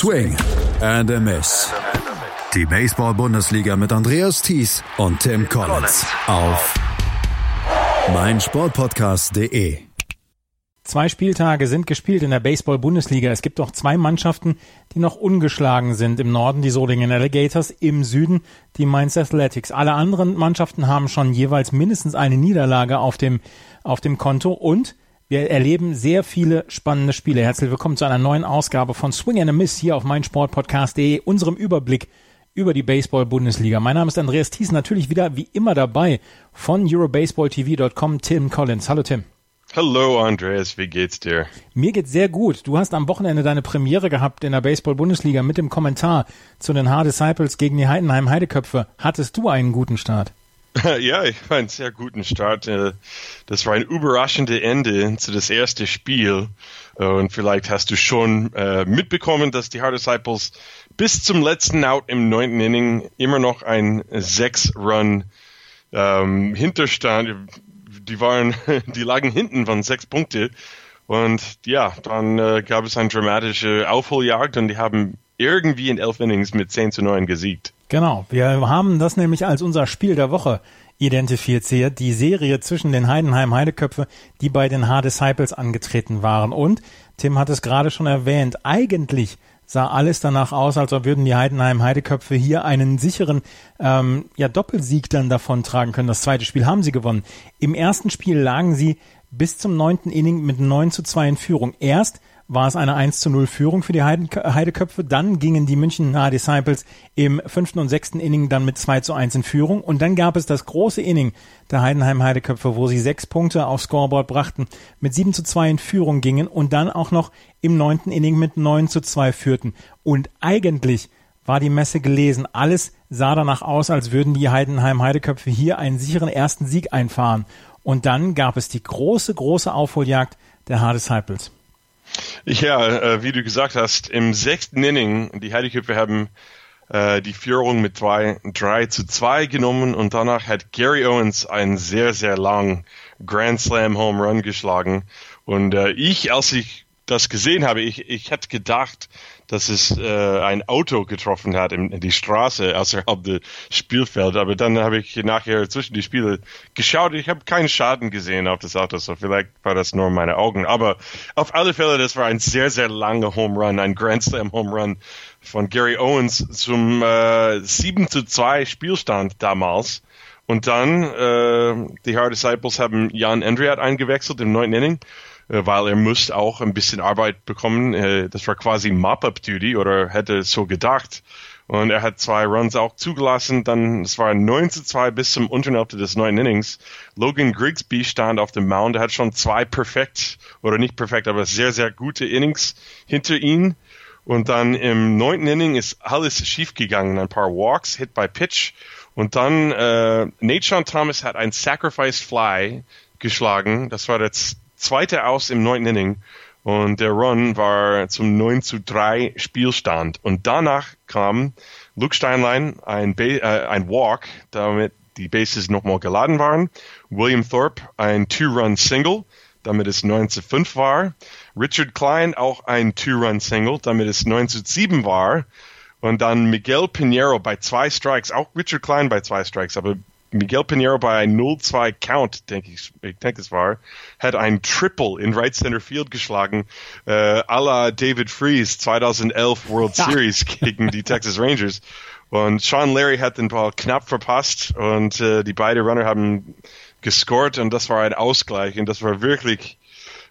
Swing and a Miss. Die Baseball-Bundesliga mit Andreas Thies und Tim Collins auf meinsportpodcast.de. Zwei Spieltage sind gespielt in der Baseball-Bundesliga. Es gibt auch zwei Mannschaften, die noch ungeschlagen sind. Im Norden die Solingen Alligators, im Süden die Mainz Athletics. Alle anderen Mannschaften haben schon jeweils mindestens eine Niederlage auf dem, auf dem Konto und wir erleben sehr viele spannende Spiele. Herzlich willkommen zu einer neuen Ausgabe von Swing and a Miss hier auf meinsportpodcast.de, unserem Überblick über die Baseball-Bundesliga. Mein Name ist Andreas Thies, natürlich wieder wie immer dabei von EuroBaseballTV.com, Tim Collins. Hallo Tim. Hallo Andreas, wie geht's dir? Mir geht's sehr gut. Du hast am Wochenende deine Premiere gehabt in der Baseball-Bundesliga mit dem Kommentar zu den Hard Disciples gegen die Heidenheim Heideköpfe. Hattest du einen guten Start? Ja, ich war einen sehr guten Start. Äh, das war ein überraschendes Ende zu das erste Spiel. Äh, und vielleicht hast du schon äh, mitbekommen, dass die Hard Disciples bis zum letzten Out im neunten Inning immer noch ein Sechs-Run ähm, Hinterstand. Die waren, die lagen hinten von sechs Punkte. Und ja, dann äh, gab es eine dramatische Aufholjagd und die haben irgendwie in elf Innings mit 10 zu 9 gesiegt. Genau, wir haben das nämlich als unser Spiel der Woche identifiziert, die Serie zwischen den Heidenheim Heideköpfe, die bei den Hard Disciples angetreten waren. Und Tim hat es gerade schon erwähnt, eigentlich sah alles danach aus, als ob würden die Heidenheim Heideköpfe hier einen sicheren ähm, ja, Doppelsieg dann davon tragen können. Das zweite Spiel haben sie gewonnen. Im ersten Spiel lagen sie bis zum neunten Inning mit 9 zu 2 in Führung. Erst war es eine 1 zu 0 Führung für die Heideköpfe. Dann gingen die München Disciples im fünften und sechsten Inning dann mit 2 zu 1 in Führung. Und dann gab es das große Inning der Heidenheim Heideköpfe, wo sie sechs Punkte aufs Scoreboard brachten, mit 7 zu 2 in Führung gingen und dann auch noch im neunten Inning mit 9 zu 2 führten. Und eigentlich war die Messe gelesen. Alles sah danach aus, als würden die Heidenheim Heideköpfe hier einen sicheren ersten Sieg einfahren. Und dann gab es die große, große Aufholjagd der Hard Disciples. Ja, äh, wie du gesagt hast, im sechsten Inning, die Heideköpfe haben äh, die Führung mit zwei, drei zu zwei genommen und danach hat Gary Owens einen sehr, sehr langen Grand Slam Home Run geschlagen. Und äh, ich, als ich das gesehen habe, ich, ich hätte gedacht, dass es äh, ein Auto getroffen hat in, in die Straße außerhalb des Spielfelds. Aber dann habe ich nachher zwischen die Spiele geschaut. Ich habe keinen Schaden gesehen auf das Auto, so vielleicht war das nur meine Augen. Aber auf alle Fälle, das war ein sehr, sehr langer Home Run, ein Grand Slam Home Run von Gary Owens zum äh, 7 zu 2 Spielstand damals. Und dann, äh, die Hard Disciples haben Jan Andriat eingewechselt im neunten Inning weil er muss auch ein bisschen Arbeit bekommen. Äh, das war quasi Mop-Up-Duty oder hätte so gedacht. Und er hat zwei Runs auch zugelassen. Dann, es war 9 zu 2 bis zum Unterhälfte des neuen Innings. Logan Grigsby stand auf dem Mound. Er hat schon zwei perfekt, oder nicht perfekt, aber sehr, sehr gute Innings hinter ihm. Und dann im neunten Inning ist alles schiefgegangen. Ein paar Walks, Hit by Pitch. Und dann, äh, Nate Sean Thomas hat ein Sacrifice Fly geschlagen. Das war jetzt zweite aus im neunten Inning und der Run war zum 9 zu 3 Spielstand. Und danach kam Luke Steinlein ein, ba äh, ein Walk, damit die Bases nochmal geladen waren. William Thorpe ein Two-Run-Single, damit es 9 zu 5 war. Richard Klein auch ein Two-Run-Single, damit es 9 zu 7 war. Und dann Miguel Pinheiro bei zwei Strikes, auch Richard Klein bei zwei Strikes, aber Miguel Pinheiro bei einem 0-2 Count, denke ich, ich denke es war, hat ein Triple in Right Center Field geschlagen, äh, à la David Freeze 2011 World Series gegen die Texas Rangers. Und Sean Larry hat den Ball knapp verpasst und äh, die beiden Runner haben gescored und das war ein Ausgleich und das war wirklich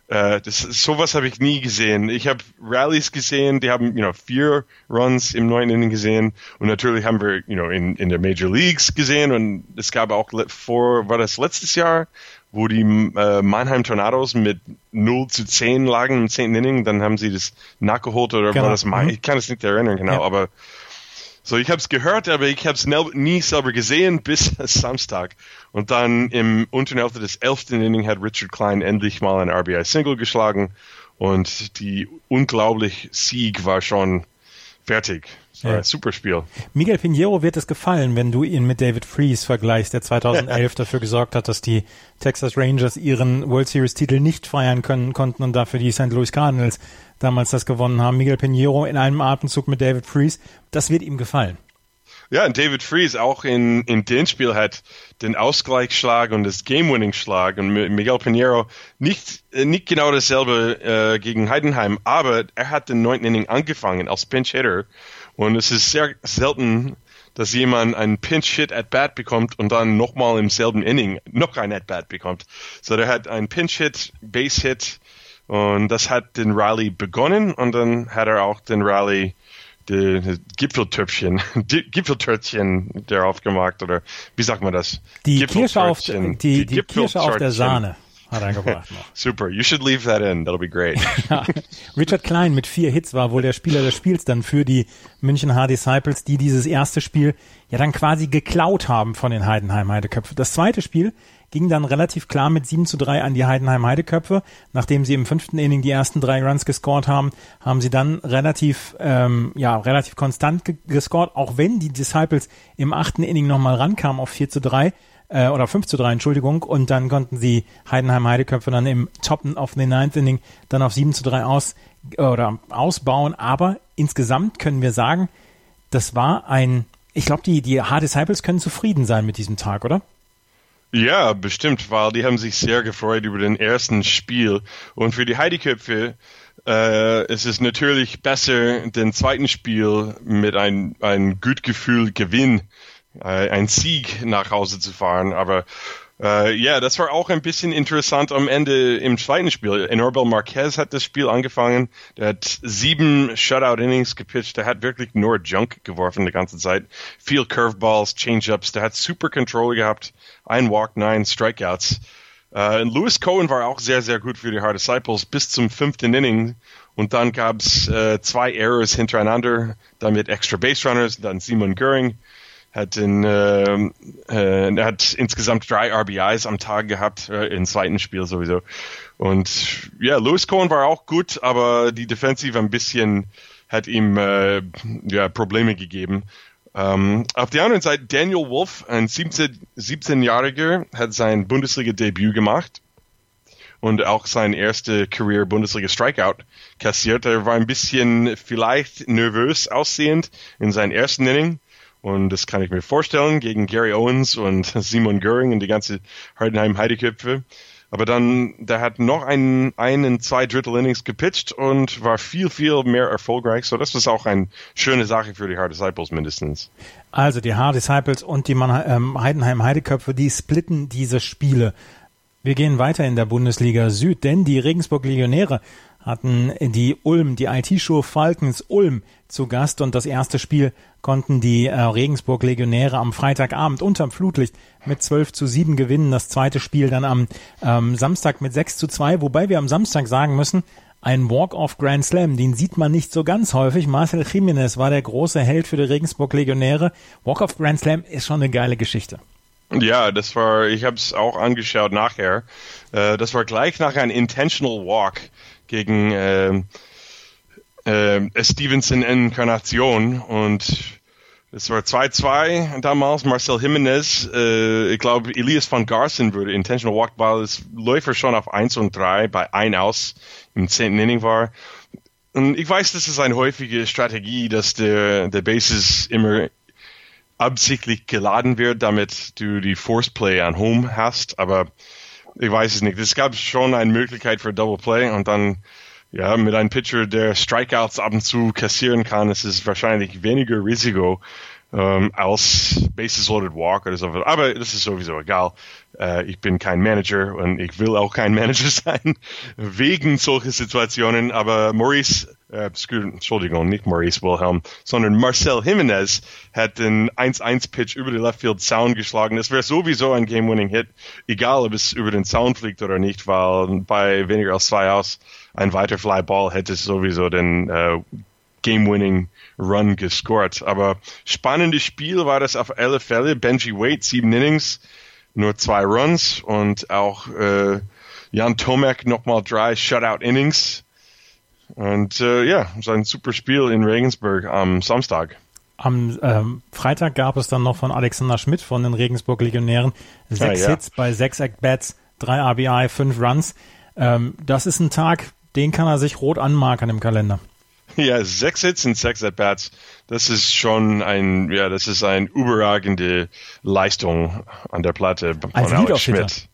äh, das, sowas habe ich nie gesehen. Ich habe Rallies gesehen, die haben you know, vier Runs im neunten Inning gesehen und natürlich haben wir you know, in, in der Major Leagues gesehen und es gab auch vor, war das letztes Jahr, wo die äh, Mannheim Tornados mit 0 zu 10 lagen im zehnten Inning, dann haben sie das nachgeholt oder genau. war das mein, mhm. ich kann es nicht erinnern genau, ja. aber so, ich habe es gehört, aber ich habe es nie selber gesehen bis Samstag. Und dann im Unterhälfte des elften Inning hat Richard Klein endlich mal ein RBI-Single geschlagen. Und die unglaubliche Sieg war schon fertig. Ja. Super Spiel. Miguel Pinheiro wird es gefallen, wenn du ihn mit David Freeze vergleichst, der 2011 dafür gesorgt hat, dass die Texas Rangers ihren World Series Titel nicht feiern können konnten und dafür die St. Louis Cardinals damals das gewonnen haben. Miguel Pinheiro in einem Atemzug mit David Freeze, das wird ihm gefallen. Ja, und David Freeze auch in, in dem Spiel hat den Ausgleichsschlag und das Game-Winning-Schlag und Miguel Pinheiro nicht, nicht genau dasselbe äh, gegen Heidenheim, aber er hat den neunten Inning angefangen als Pinch-Hitter und es ist sehr selten, dass jemand einen Pinch-Hit at Bat bekommt und dann nochmal im selben Inning noch ein at Bat bekommt. So, der hat einen Pinch-Hit, Base-Hit und das hat den Rally begonnen und dann hat er auch den Rally die Gipfeltöpfchen, die Gipfeltörtchen darauf gemacht oder wie sagt man das? Die Kirsche auf, die, die, die Kirsche auf der Sahne hat er gebracht noch. Super, you should leave that in, that'll be great. ja. Richard Klein mit vier Hits war wohl der Spieler des Spiels dann für die München Hard Disciples, die dieses erste Spiel ja dann quasi geklaut haben von den Heidenheim Heideköpfen. Das zweite Spiel ging dann relativ klar mit 7 zu 3 an die Heidenheim Heideköpfe. Nachdem sie im fünften Inning die ersten drei Runs gescored haben, haben sie dann relativ, ähm, ja, relativ konstant gescored, auch wenn die Disciples im achten Inning nochmal rankamen auf 4 zu 3 äh, oder 5 zu 3, Entschuldigung, und dann konnten sie Heidenheim Heideköpfe dann im Top of the Ninth Inning dann auf 7 zu 3 aus, oder ausbauen, aber insgesamt können wir sagen, das war ein, ich glaube, die, die Hard Disciples können zufrieden sein mit diesem Tag, oder? Ja, bestimmt, weil die haben sich sehr gefreut über den ersten Spiel. Und für die Heideköpfe äh, ist es natürlich besser, den zweiten Spiel mit ein, ein gut Gefühl Gewinn, äh, ein Sieg nach Hause zu fahren. Aber äh, ja, das war auch ein bisschen interessant am Ende im zweiten Spiel. Enorbel Marquez hat das Spiel angefangen. Der hat sieben Shutout-Innings gepitcht. Der hat wirklich nur Junk geworfen die ganze Zeit. Viel Curveballs, Changeups. Der hat super Control gehabt. Ein Walk, nine Strikeouts. Uh, Lewis Cohen war auch sehr, sehr gut für die Hard Disciples bis zum fünften Inning. Und dann gab's äh, zwei Errors hintereinander, dann mit Extra Base Runners, dann Simon Göring hat in, äh, äh, er hat insgesamt drei RBIs am Tag gehabt, äh, im zweiten Spiel sowieso. Und ja, Lewis Cohen war auch gut, aber die Defensive ein bisschen hat ihm äh, ja, Probleme gegeben. Ähm, auf der anderen Seite, Daniel Wolf, ein 17, 17-Jähriger, hat sein Bundesliga-Debüt gemacht und auch sein erste Career Bundesliga Strikeout kassiert. Er war ein bisschen vielleicht nervös aussehend in seinem ersten Inning und das kann ich mir vorstellen gegen Gary Owens und Simon Göring und die ganze Hardenheim Heideköpfe. Aber dann, der hat noch einen, einen zwei Drittel Innings gepitcht und war viel, viel mehr erfolgreich. So, das ist auch eine schöne Sache für die Hard Disciples mindestens. Also die Hard Disciples und die Man ähm, Heidenheim Heideköpfe, die splitten diese Spiele. Wir gehen weiter in der Bundesliga Süd, denn die Regensburg Legionäre hatten die Ulm, die IT-Show Falcons Ulm zu Gast und das erste Spiel konnten die äh, Regensburg Legionäre am Freitagabend unterm Flutlicht mit 12 zu 7 gewinnen. Das zweite Spiel dann am ähm, Samstag mit 6 zu 2, wobei wir am Samstag sagen müssen, ein Walk-off Grand Slam, den sieht man nicht so ganz häufig. Marcel Jiménez war der große Held für die Regensburg Legionäre. Walk-off Grand Slam ist schon eine geile Geschichte. Ja, das war, ich habe es auch angeschaut nachher. Äh, das war gleich nach einem Intentional Walk gegen äh, äh, Stevenson Inkarnation und es war 2-2 damals. Marcel Jimenez, äh, ich glaube, Elias van Garsen würde Intentional Walk, weil es Läufer schon auf 1 und 3 bei 1 aus im 10. Inning war. Und ich weiß, das ist eine häufige Strategie, dass der, der Bases immer absichtlich geladen wird, damit du die Force Play an Home hast, aber ich weiß es nicht. Es gab schon eine Möglichkeit für Double Play und dann ja, mit einem Pitcher, der Strikeouts ab und zu kassieren kann, ist es wahrscheinlich weniger Risiko ähm, als Bases Loaded Walk oder so. Aber das ist sowieso egal. Äh, ich bin kein Manager und ich will auch kein Manager sein wegen solcher Situationen. Aber Maurice, äh, Entschuldigung, nicht Maurice Wilhelm, sondern Marcel Jimenez hat den 1-1-Pitch über den Left Field Sound geschlagen. Das wäre sowieso ein Game-Winning-Hit, egal ob es über den Sound fliegt oder nicht, weil bei weniger als zwei aus ein weiter Flyball hätte sowieso den äh, Game-Winning Run gescored. Aber spannendes Spiel war das auf alle Fälle. Benji Wade, sieben Innings, nur zwei Runs und auch äh, Jan Tomek nochmal drei Shutout Innings. Und äh, ja, sein super Spiel in Regensburg am Samstag. Am ähm, Freitag gab es dann noch von Alexander Schmidt von den Regensburg Legionären sechs ja, ja. Hits bei sechs Act-Bats, drei RBI, fünf Runs. Ähm, das ist ein Tag, den kann er sich rot anmarkern im Kalender. Ja, sechs Hits und sechs At-Bats. Das ist schon ein, ja, das ist eine überragende Leistung an der Platte von Als Alex Schmidt.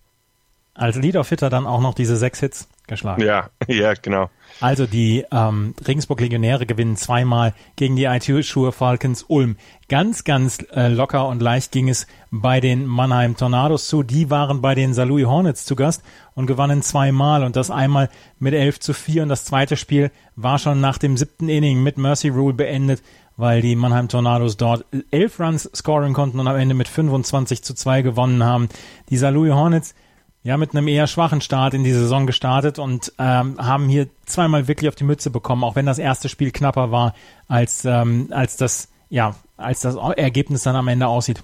Als Lead-Off-Hitter dann auch noch diese sechs Hits geschlagen. Ja, ja, genau. Also die ähm, Regensburg Legionäre gewinnen zweimal gegen die ITU-Schuhe Falcons Ulm. Ganz, ganz äh, locker und leicht ging es bei den Mannheim Tornados zu. Die waren bei den Saarlouis Hornets zu Gast und gewannen zweimal und das einmal mit 11 zu 4 und das zweite Spiel war schon nach dem siebten Inning mit Mercy Rule beendet, weil die Mannheim Tornados dort elf Runs scoren konnten und am Ende mit 25 zu 2 gewonnen haben. Die Saarlouis Hornets ja mit einem eher schwachen Start in die Saison gestartet und ähm, haben hier zweimal wirklich auf die Mütze bekommen, auch wenn das erste Spiel knapper war als ähm, als das ja als das Ergebnis dann am Ende aussieht.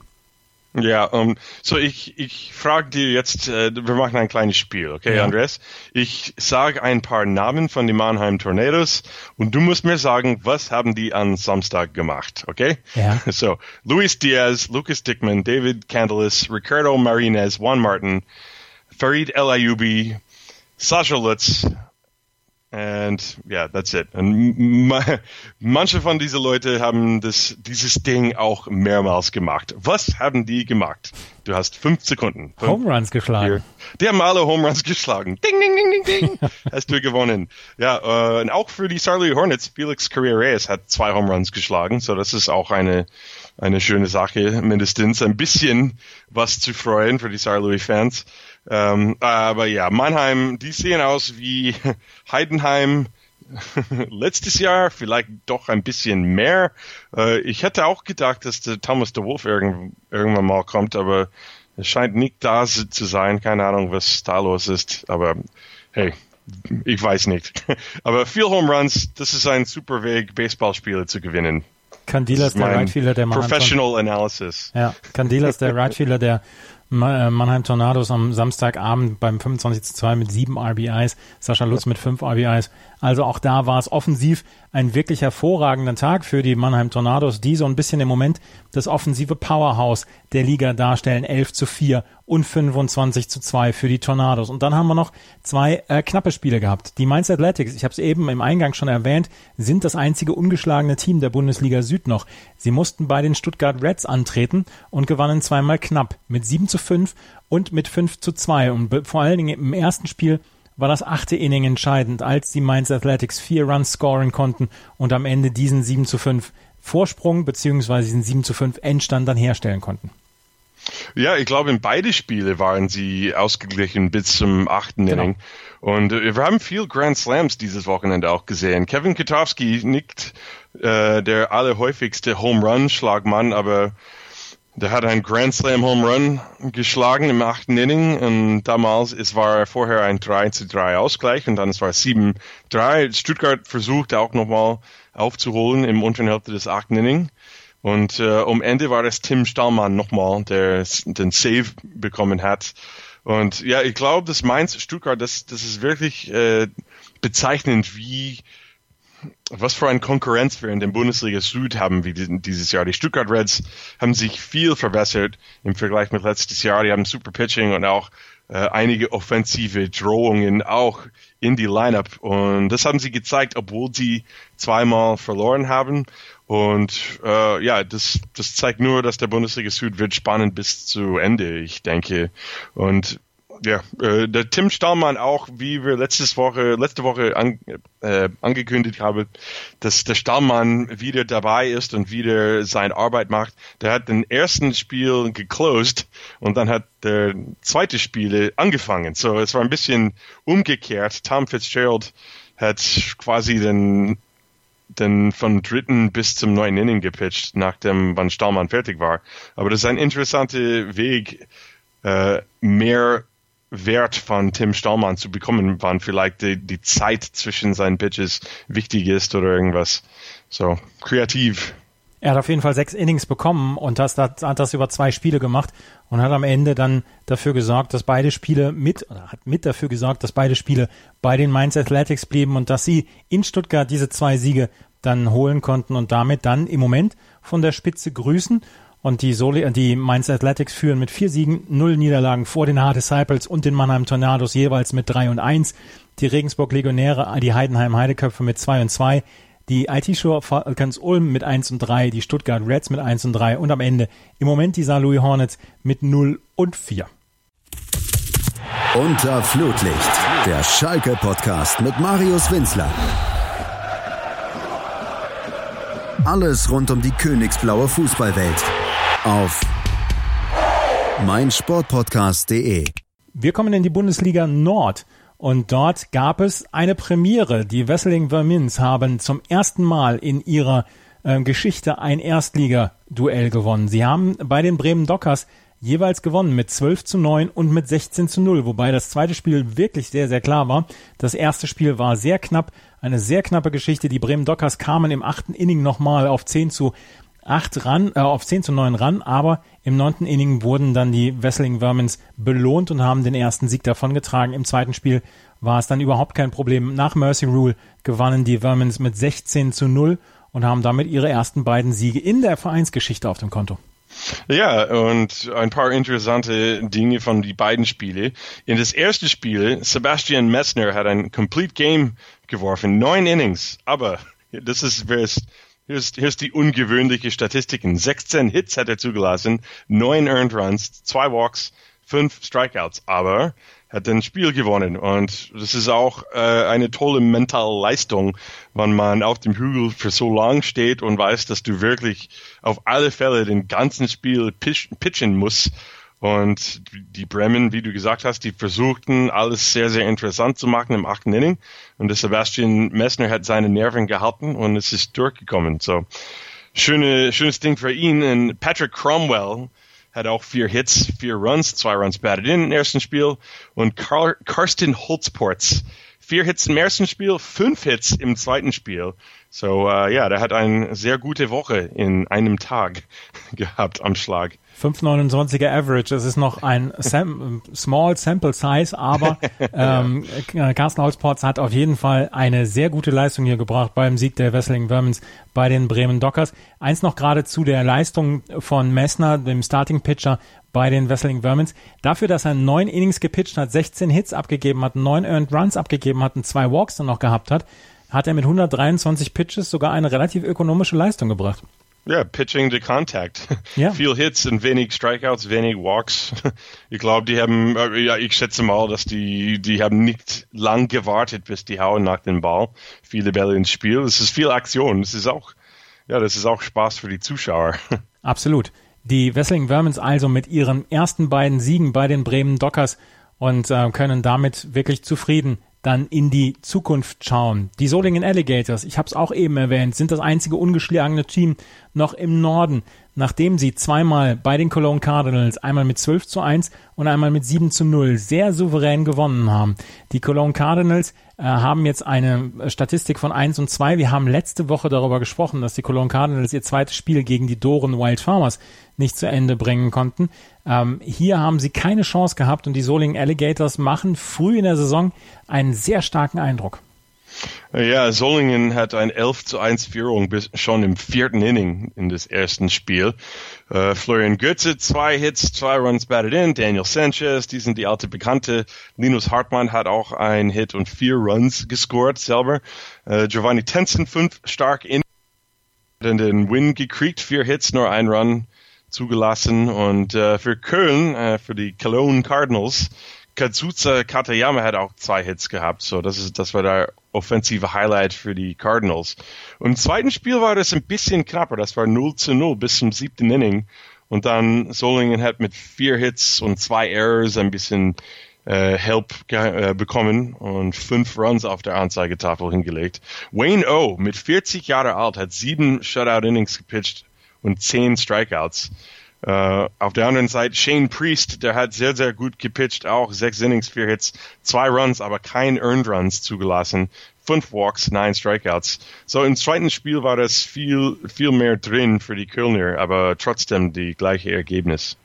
Ja, um, so ich, ich frage dir jetzt, äh, wir machen ein kleines Spiel, okay, ja. Andres? Ich sage ein paar Namen von den Mannheim Tornadoes und du musst mir sagen, was haben die an Samstag gemacht, okay? Ja. So, Luis Diaz, Lucas Dickman, David Candelas, Ricardo Marinez, Juan Martin, Farid El Ayubi, Sasha Lutz, and yeah, that's it. Und manche von diesen Leuten haben das, dieses Ding auch mehrmals gemacht. Was haben die gemacht? Du hast fünf Sekunden. Fünf, Home Runs geschlagen. Vier. Die haben alle Home Runs geschlagen. Ding, ding, ding, ding, ding. hast du gewonnen. Ja, äh, und auch für die Sarley Hornets, Felix Carrera hat zwei Home Runs geschlagen. So, das ist auch eine, eine schöne Sache, mindestens ein bisschen was zu freuen für die Sarley Fans. Ähm, aber ja, Mannheim, die sehen aus wie Heidenheim letztes Jahr, vielleicht doch ein bisschen mehr. Äh, ich hätte auch gedacht, dass der Thomas de Wolf irgend, irgendwann mal kommt, aber es scheint nicht da zu sein. Keine Ahnung, was da los ist. Aber hey, ich weiß nicht. Aber viel Home Runs, das ist ein super Weg, Baseballspiele zu gewinnen. Candilas, der Rightfielder, der Professional Analysis. Ja, Candilas, der Rightfielder, der Mannheim Tornados am Samstagabend beim 25 zu 2 mit sieben RBIs, Sascha Lutz mit fünf RBIs. Also auch da war es offensiv ein wirklich hervorragender Tag für die Mannheim Tornados, die so ein bisschen im Moment das offensive Powerhouse der Liga darstellen. 11 zu 4 und 25 zu 2 für die Tornados. Und dann haben wir noch zwei äh, knappe Spiele gehabt. Die Mainz Athletics, ich habe es eben im Eingang schon erwähnt, sind das einzige ungeschlagene Team der Bundesliga Süd noch. Sie mussten bei den Stuttgart Reds antreten und gewannen zweimal knapp mit 7 zu 5 und mit 5 zu 2. Und vor allen Dingen im ersten Spiel war das achte Inning entscheidend, als die Mainz Athletics vier Runs scoren konnten und am Ende diesen 7 zu 5 Vorsprung beziehungsweise diesen 7 zu 5 Endstand dann herstellen konnten. Ja, ich glaube, in beide Spiele waren sie ausgeglichen bis zum achten genau. Inning. Und äh, wir haben viel Grand Slams dieses Wochenende auch gesehen. Kevin Kitowski nicht äh, der allerhäufigste Home Run Schlagmann, aber der hat einen Grand Slam Home Run geschlagen im achten Inning und damals es war vorher ein 3 zu 3 Ausgleich und dann es war 7 3. Stuttgart versucht auch nochmal aufzuholen im unteren Hälfte des achten Inning. Und äh, um Ende war es Tim Stallmann nochmal, der den Save bekommen hat. Und ja, ich glaube, das Mainz Stuttgart, das, das ist wirklich äh, bezeichnend, wie was für eine Konkurrenz wir in der Bundesliga Süd haben wie dieses Jahr. Die Stuttgart Reds haben sich viel verbessert im Vergleich mit letztes Jahr. Die haben super Pitching und auch äh, einige offensive Drohungen auch in die Lineup. Und das haben sie gezeigt, obwohl sie zweimal verloren haben. Und äh, ja, das, das zeigt nur, dass der Bundesliga Süd wird spannend bis zu Ende, ich denke. Und ja, äh, der Tim Stahlmann auch, wie wir letztes Woche, letzte Woche an, äh, angekündigt haben, dass der Stahlmann wieder dabei ist und wieder seine Arbeit macht. Der hat den ersten Spiel geclosed und dann hat der zweite Spiel angefangen. So, es war ein bisschen umgekehrt. Tom Fitzgerald hat quasi den den von dritten bis zum neuen Inning gepitcht, nachdem Van Stahlmann fertig war. Aber das ist ein interessanter Weg, äh, mehr Wert von Tim Stallmann zu bekommen, wann vielleicht die, die Zeit zwischen seinen Pitches wichtig ist oder irgendwas. So, kreativ. Er hat auf jeden Fall sechs Innings bekommen und das, das, hat das über zwei Spiele gemacht und hat am Ende dann dafür gesorgt, dass beide Spiele mit, oder hat mit dafür gesorgt, dass beide Spiele bei den Mainz Athletics blieben und dass sie in Stuttgart diese zwei Siege dann holen konnten und damit dann im Moment von der Spitze grüßen. Und die, Soli die Mainz Athletics führen mit vier Siegen, null Niederlagen vor den Hard Disciples und den Mannheim Tornados jeweils mit drei und eins. Die Regensburg Legionäre, die Heidenheim Heideköpfe mit zwei und zwei die IT-Show Falcons Ulm mit 1 und 3, die Stuttgart Reds mit 1 und 3 und am Ende im Moment die St. Louis Hornets mit 0 und 4. Unter Flutlicht, der Schalke-Podcast mit Marius Winzler. Alles rund um die königsblaue Fußballwelt auf meinsportpodcast.de. Wir kommen in die Bundesliga Nord. Und dort gab es eine Premiere. Die Wesseling Vermins haben zum ersten Mal in ihrer äh, Geschichte ein Erstliga-Duell gewonnen. Sie haben bei den Bremen Dockers jeweils gewonnen mit 12 zu 9 und mit 16 zu 0, wobei das zweite Spiel wirklich sehr, sehr klar war. Das erste Spiel war sehr knapp, eine sehr knappe Geschichte. Die Bremen Dockers kamen im achten Inning nochmal auf 10 zu 8 ran, äh, auf 10 zu 9 ran, aber im neunten Inning wurden dann die Wessling Vermins belohnt und haben den ersten Sieg davongetragen. Im zweiten Spiel war es dann überhaupt kein Problem. Nach Mercy Rule gewannen die Vermins mit 16 zu 0 und haben damit ihre ersten beiden Siege in der Vereinsgeschichte auf dem Konto. Ja, und ein paar interessante Dinge von die beiden Spiele. In das erste Spiel, Sebastian Messner hat ein Complete Game geworfen, neun Innings, aber das ist, wer es hier ist, hier ist die ungewöhnliche Statistiken. 16 Hits hat er zugelassen, 9 Earned Runs, 2 Walks, 5 Strikeouts, aber hat ein Spiel gewonnen und das ist auch äh, eine tolle mentale Leistung, wenn man auf dem Hügel für so lang steht und weiß, dass du wirklich auf alle Fälle den ganzen Spiel pitchen musst und die Bremen, wie du gesagt hast, die versuchten alles sehr, sehr interessant zu machen im achten Inning. Und der Sebastian Messner hat seine Nerven gehalten und es ist durchgekommen. So, schöne, schönes Ding für ihn. Und Patrick Cromwell hat auch vier Hits, vier Runs, zwei Runs batted in im ersten Spiel. Und Car Karsten Holzports, vier Hits im ersten Spiel, fünf Hits im zweiten Spiel. So, uh, ja, der hat eine sehr gute Woche in einem Tag gehabt am Schlag. 5,29er Average. Es ist noch ein Sam Small Sample Size, aber ähm, Carsten Holzports hat auf jeden Fall eine sehr gute Leistung hier gebracht beim Sieg der Wesseling Vermins bei den Bremen Dockers. Eins noch gerade zu der Leistung von Messner, dem Starting Pitcher bei den Wesseling Vermins. Dafür, dass er neun Innings gepitcht hat, 16 Hits abgegeben hat, neun Earned Runs abgegeben hat und zwei Walks dann noch gehabt hat, hat er mit 123 Pitches sogar eine relativ ökonomische Leistung gebracht. Ja, pitching to contact. Ja. Viel Hits und wenig Strikeouts, wenig Walks. Ich glaube, die haben, äh, ja, ich schätze mal, dass die, die haben nicht lang gewartet, bis die hauen nach dem Ball. Viele Bälle ins Spiel. Es ist viel Aktion. Das ist auch, ja, das ist auch Spaß für die Zuschauer. Absolut. Die Wessling Vermins also mit ihren ersten beiden Siegen bei den Bremen Dockers und äh, können damit wirklich zufrieden dann in die Zukunft schauen. Die Solingen Alligators, ich habe es auch eben erwähnt, sind das einzige ungeschlagene Team noch im Norden, nachdem sie zweimal bei den Cologne Cardinals einmal mit 12 zu 1 und einmal mit 7 zu 0 sehr souverän gewonnen haben. Die Cologne Cardinals äh, haben jetzt eine Statistik von 1 und 2. Wir haben letzte Woche darüber gesprochen, dass die Cologne Cardinals ihr zweites Spiel gegen die Doren Wild Farmers nicht zu Ende bringen konnten. Ähm, hier haben sie keine Chance gehabt und die Solingen Alligators machen früh in der Saison einen sehr starken Eindruck. Ja, Solingen hat ein 11 zu 1 Führung bis schon im vierten Inning in das ersten Spiel. Uh, Florian Götze, zwei Hits, zwei Runs batted in. Daniel Sanchez, die sind die alte Bekannte. Linus Hartmann hat auch ein Hit und vier Runs gescored selber. Uh, Giovanni Tensen, fünf stark in den Win gekriegt, vier Hits, nur ein Run zugelassen. Und uh, für Köln, für die Cologne Cardinals, Kazuza Katayama hat auch zwei Hits gehabt, so das ist das war der offensive Highlight für die Cardinals. Und im zweiten Spiel war das ein bisschen knapper, das war 0 zu 0 bis zum siebten Inning. Und dann Solingen hat mit vier Hits und zwei Errors ein bisschen äh, Help äh, bekommen und fünf Runs auf der Anzeigetafel hingelegt. Wayne O mit 40 Jahre alt hat sieben Shutout Innings gepitcht und zehn Strikeouts. Uh, auf der anderen Seite Shane Priest, der hat sehr, sehr gut gepitcht, auch sechs Innings, vier Hits, zwei Runs, aber kein Earned Runs zugelassen, fünf Walks, neun Strikeouts. So im zweiten Spiel war das viel, viel mehr drin für die Kölner, aber trotzdem die gleiche Ergebnis.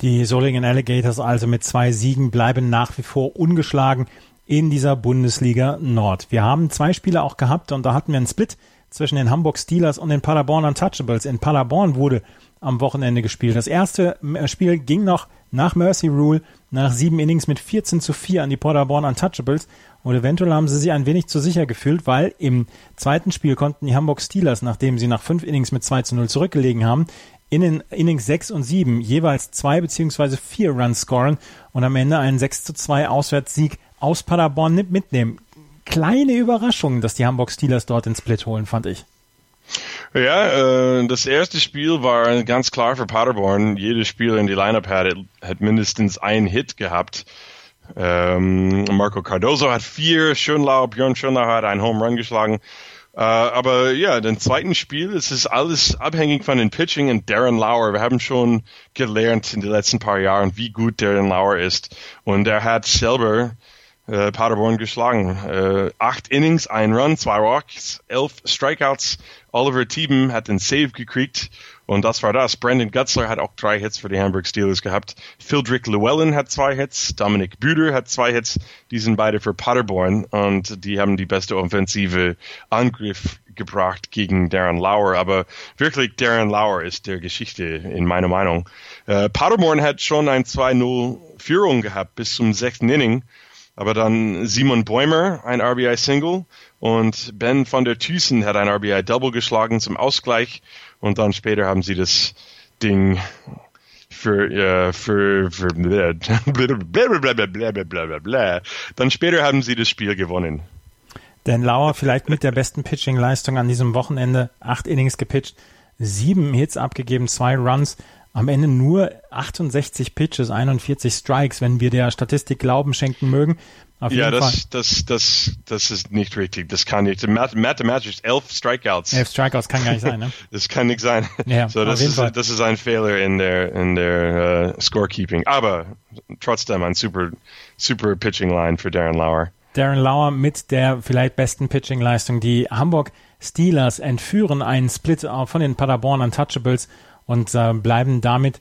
Die Solingen Alligators also mit zwei Siegen bleiben nach wie vor ungeschlagen in dieser Bundesliga Nord. Wir haben zwei Spiele auch gehabt und da hatten wir einen Split zwischen den Hamburg Steelers und den Paderborn Untouchables. In Paderborn wurde am Wochenende gespielt. Das erste äh, Spiel ging noch nach Mercy Rule nach sieben Innings mit 14 zu 4 an die Paderborn Untouchables und eventuell haben sie sich ein wenig zu sicher gefühlt, weil im zweiten Spiel konnten die Hamburg Steelers, nachdem sie nach fünf Innings mit 2 zu 0 zurückgelegen haben, in den Innings 6 und 7 jeweils zwei beziehungsweise vier Runs scoren und am Ende einen 6 zu 2 Auswärtssieg aus Paderborn mitnehmen. Kleine Überraschung, dass die Hamburg Steelers dort den Split holen, fand ich. Ja, äh, das erste Spiel war ganz klar für Paderborn. Jedes Spiel in die Lineup hat, hat mindestens einen Hit gehabt. Ähm, Marco Cardoso hat vier, Schönlau, Björn Schönlau hat einen Home Run geschlagen. Äh, aber ja, den zweiten Spiel, es ist alles abhängig von den Pitching und Darren Lauer. Wir haben schon gelernt in den letzten paar Jahren, wie gut Darren Lauer ist. Und er hat selber äh, Paderborn geschlagen. Äh, acht Innings, ein Run, zwei Walks, elf Strikeouts. Oliver Thieben hat den Save gekriegt und das war das. Brandon Gutzler hat auch drei Hits für die Hamburg Steelers gehabt. Phildrick Llewellyn hat zwei Hits. Dominic Büder hat zwei Hits. Die sind beide für Paderborn und die haben die beste offensive Angriff gebracht gegen Darren Lauer. Aber wirklich, Darren Lauer ist der Geschichte in meiner Meinung. Äh, Paderborn hat schon ein 2-0 Führung gehabt bis zum sechsten Inning. Aber dann Simon Bäumer, ein RBI-Single und Ben von der Thyssen hat ein RBI-Double geschlagen zum Ausgleich und dann später haben sie das Ding für, äh, für, für blablabla. Dann später haben sie das Spiel gewonnen. Denn Lauer vielleicht mit der besten Pitching-Leistung an diesem Wochenende, acht Innings gepitcht, sieben Hits abgegeben, zwei Runs, am Ende nur 68 Pitches, 41 Strikes, wenn wir der Statistik Glauben schenken mögen. Auf ja, das, Fall. das, das, das ist nicht richtig. Das kann nicht. Mathematisch elf Strikeouts. Elf Strikeouts kann gar nicht sein, ne? das kann nicht sein. Ja, so, das, ist, das ist ein Fehler in der, in der uh, Scorekeeping. Aber trotzdem ein super, super Pitching Line für Darren Lauer. Darren Lauer mit der vielleicht besten Pitching-Leistung. Die Hamburg Steelers entführen einen Split von den Paderborn Untouchables und äh, bleiben damit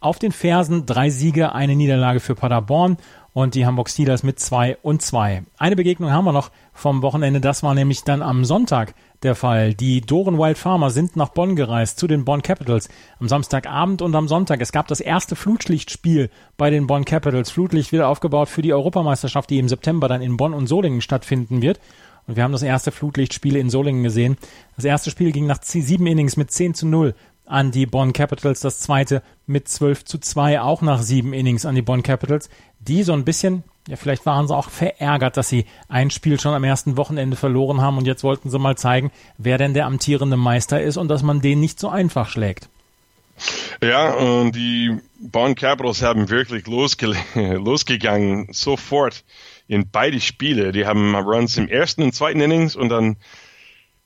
auf den Fersen. Drei Siege, eine Niederlage für Paderborn und die Hamburg Steelers mit zwei und zwei. Eine Begegnung haben wir noch vom Wochenende. Das war nämlich dann am Sonntag der Fall. Die Doren Wild Farmer sind nach Bonn gereist zu den Bonn Capitals am Samstagabend und am Sonntag. Es gab das erste Flutlichtspiel bei den Bonn Capitals. Flutlicht wieder aufgebaut für die Europameisterschaft, die im September dann in Bonn und Solingen stattfinden wird. Und wir haben das erste Flutlichtspiel in Solingen gesehen. Das erste Spiel ging nach sieben Innings mit 10 zu 0 an die Bonn Capitals, das zweite mit 12 zu 2 auch nach sieben Innings an die Bonn Capitals, die so ein bisschen, ja vielleicht waren sie auch verärgert, dass sie ein Spiel schon am ersten Wochenende verloren haben und jetzt wollten sie mal zeigen, wer denn der amtierende Meister ist und dass man den nicht so einfach schlägt. Ja, und die Bonn Capitals haben wirklich losge losgegangen, sofort in beide Spiele. Die haben Runs im ersten und zweiten Innings und dann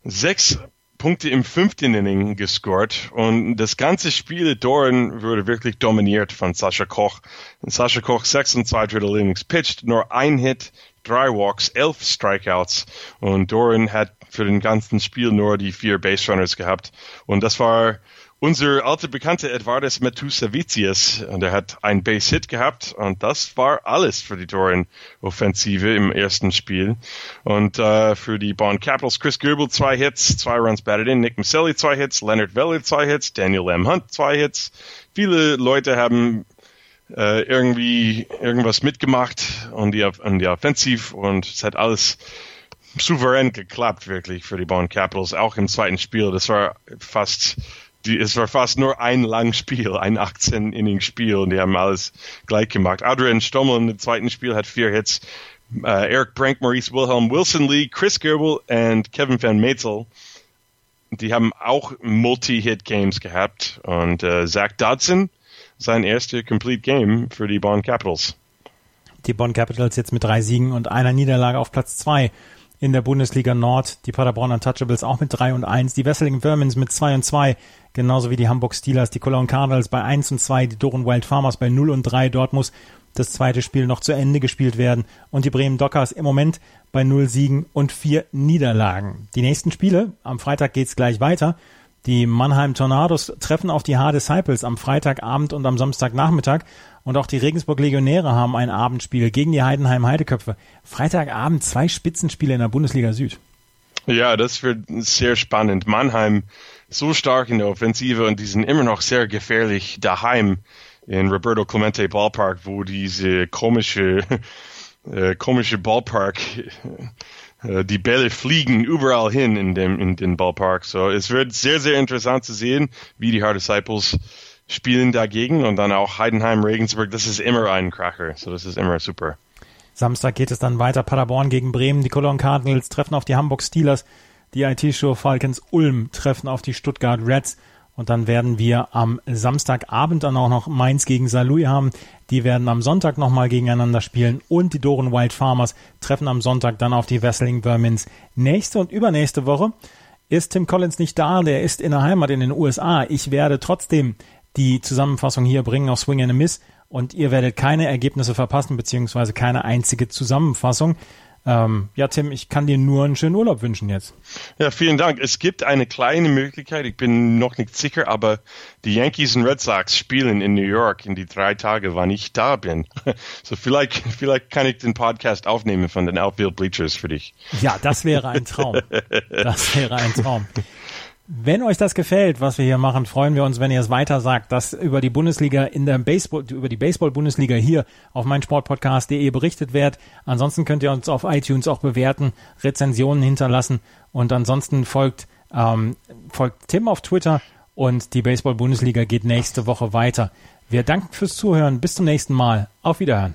sechs Punkte im fünften Inning gescored. Und das ganze Spiel Doran wurde wirklich dominiert von Sascha Koch. Sascha Koch sechs und zwei Drittel Innings pitched, nur ein Hit, drei Walks, elf Strikeouts. Und Doran hat für den ganzen Spiel nur die vier Base Runners gehabt. Und das war unser alter Bekannter Edvardes Metusavicius, und er hat ein Base-Hit gehabt und das war alles für die Toren-Offensive im ersten Spiel. Und äh, für die Bonn Capitals, Chris Goebel zwei Hits, zwei Runs batted in, Nick Maselli zwei Hits, Leonard Veller zwei Hits, Daniel M. Hunt zwei Hits. Viele Leute haben äh, irgendwie irgendwas mitgemacht und die, und die Offensiv und es hat alles souverän geklappt wirklich für die Bonn Capitals, auch im zweiten Spiel. Das war fast die, es war fast nur ein langes Spiel, ein 18-Inning-Spiel und die haben alles gleich gemacht. Adrian Stommel im zweiten Spiel hat vier Hits. Uh, Eric Brank, Maurice Wilhelm, Wilson Lee, Chris Gerbel und Kevin Van Metzel. Die haben auch Multi-Hit-Games gehabt und uh, Zach Dodson sein erster Complete Game für die Bonn Capitals. Die Bonn Capitals jetzt mit drei Siegen und einer Niederlage auf Platz zwei in der Bundesliga Nord. Die Paderborn Untouchables auch mit 3 und 1. Die Wesseling Vermins mit 2 und 2. Genauso wie die Hamburg Steelers. Die Cologne Cardinals bei 1 und 2. Die Doren Wild Farmers bei 0 und 3. Dort muss das zweite Spiel noch zu Ende gespielt werden. Und die Bremen Dockers im Moment bei 0 Siegen und 4 Niederlagen. Die nächsten Spiele, am Freitag geht's gleich weiter. Die Mannheim Tornados treffen auf die Hard Disciples am Freitagabend und am Samstagnachmittag. Und auch die Regensburg Legionäre haben ein Abendspiel gegen die Heidenheim Heideköpfe. Freitagabend zwei Spitzenspiele in der Bundesliga Süd. Ja, das wird sehr spannend. Mannheim so stark in der Offensive und die sind immer noch sehr gefährlich daheim in Roberto Clemente Ballpark, wo diese komische, äh, komische Ballpark, äh, die Bälle fliegen überall hin in dem, in den Ballpark. So, es wird sehr, sehr interessant zu sehen, wie die Hard Disciples spielen dagegen und dann auch Heidenheim, Regensburg, das ist immer ein Kracher. So, das ist immer super. Samstag geht es dann weiter. Paderborn gegen Bremen. Die Cologne Cardinals treffen auf die Hamburg Steelers. Die IT-Show Falcons Ulm treffen auf die Stuttgart Reds. Und dann werden wir am Samstagabend dann auch noch Mainz gegen Saarlouis haben. Die werden am Sonntag nochmal gegeneinander spielen. Und die Doren Wild Farmers treffen am Sonntag dann auf die Wesseling Vermins. Nächste und übernächste Woche ist Tim Collins nicht da. Der ist in der Heimat in den USA. Ich werde trotzdem die Zusammenfassung hier bringen auf Swing and a Miss und ihr werdet keine Ergebnisse verpassen, beziehungsweise keine einzige Zusammenfassung. Ähm, ja, Tim, ich kann dir nur einen schönen Urlaub wünschen jetzt. Ja, vielen Dank. Es gibt eine kleine Möglichkeit, ich bin noch nicht sicher, aber die Yankees und Red Sox spielen in New York in die drei Tage, wann ich da bin. So vielleicht, vielleicht kann ich den Podcast aufnehmen von den Outfield Bleachers für dich. Ja, das wäre ein Traum. Das wäre ein Traum. Wenn euch das gefällt, was wir hier machen, freuen wir uns, wenn ihr es weiter sagt, dass über die Bundesliga in der Baseball, über die Baseball-Bundesliga hier auf meinsportpodcast.de berichtet wird. Ansonsten könnt ihr uns auf iTunes auch bewerten, Rezensionen hinterlassen und ansonsten folgt, ähm, folgt Tim auf Twitter und die Baseball-Bundesliga geht nächste Woche weiter. Wir danken fürs Zuhören. Bis zum nächsten Mal. Auf Wiederhören.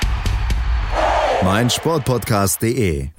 meinsportpodcast.de.